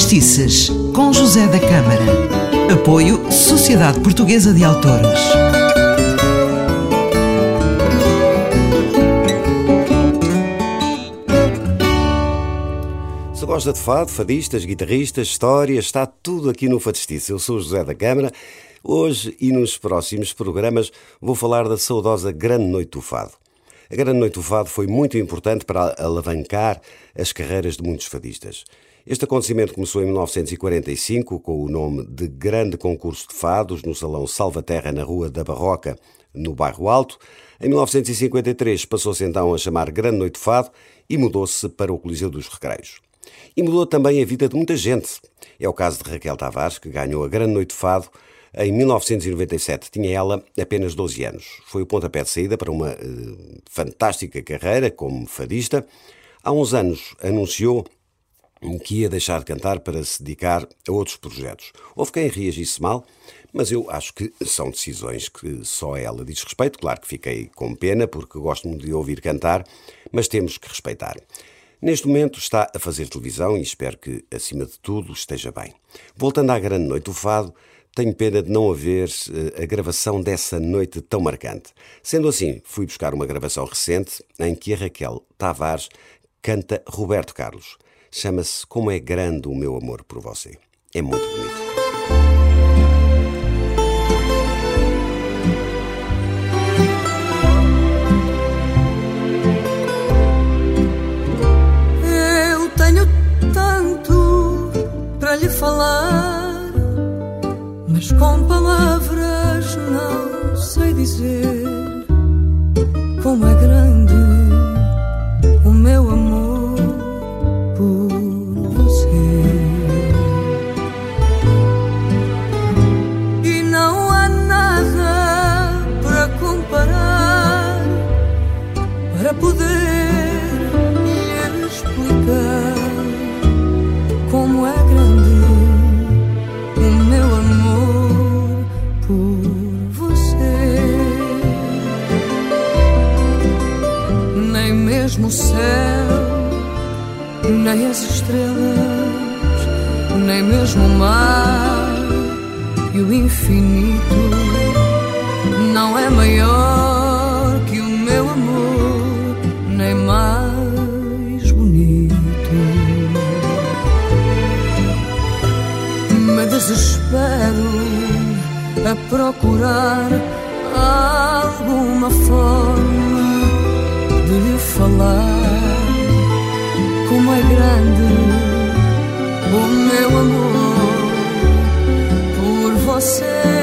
Fadistices, com José da Câmara. Apoio Sociedade Portuguesa de Autores. Se gosta de fado, fadistas, guitarristas, histórias, está tudo aqui no Fadistice. Eu sou José da Câmara. Hoje e nos próximos programas vou falar da saudosa Grande Noite do Fado. A Grande Noite do Fado foi muito importante para alavancar as carreiras de muitos fadistas. Este acontecimento começou em 1945 com o nome de Grande Concurso de Fados no Salão Salvaterra, na Rua da Barroca, no Bairro Alto. Em 1953 passou-se então a chamar Grande Noite de Fado e mudou-se para o Coliseu dos Recreios. E mudou também a vida de muita gente. É o caso de Raquel Tavares, que ganhou a Grande Noite de Fado em 1997. Tinha ela apenas 12 anos. Foi o pontapé de saída para uma uh, fantástica carreira como fadista. Há uns anos anunciou que ia deixar de cantar para se dedicar a outros projetos. Houve quem reagisse mal, mas eu acho que são decisões que só ela diz respeito. Claro que fiquei com pena, porque gosto muito de ouvir cantar, mas temos que respeitar. Neste momento está a fazer televisão e espero que, acima de tudo, esteja bem. Voltando à grande noite do fado, tenho pena de não haver eh, a gravação dessa noite tão marcante. Sendo assim, fui buscar uma gravação recente em que a Raquel Tavares canta Roberto Carlos. Chama-se Como é Grande o Meu Amor por Você. É muito bonito. Eu tenho tanto para lhe falar, mas com palavras não sei dizer mesmo céu, nem as estrelas, nem mesmo o mar e o infinito não é maior que o meu amor, nem mais bonito. Me desespero a procurar alguma forma lhe falar como é grande o meu amor por você.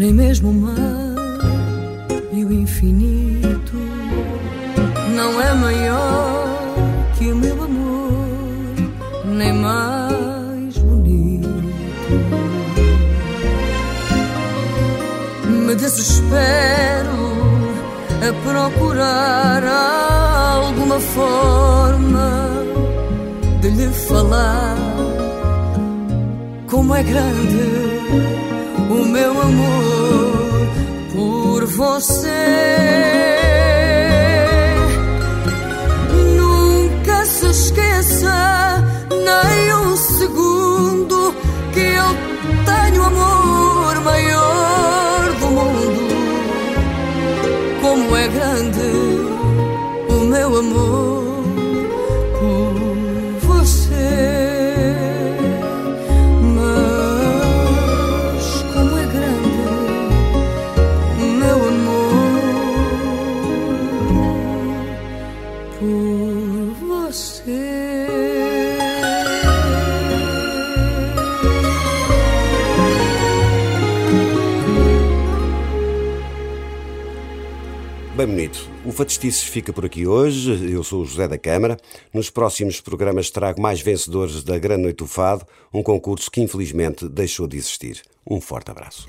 Nem mesmo o mar e o infinito não é maior que o meu amor, nem mais bonito. Me desespero a procurar alguma forma de lhe falar como é grande o meu amor por você. Nunca se esqueça nem um segundo que eu tenho amor maior do mundo. Como é grande o meu amor Bem bonito. O Fatestices fica por aqui hoje. Eu sou o José da Câmara. Nos próximos programas trago mais vencedores da Grande Noite do Fado, um concurso que infelizmente deixou de existir. Um forte abraço.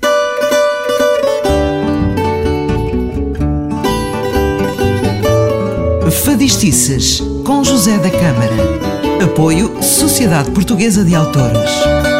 Fadistices, com José da Câmara. Apoio Sociedade Portuguesa de Autores.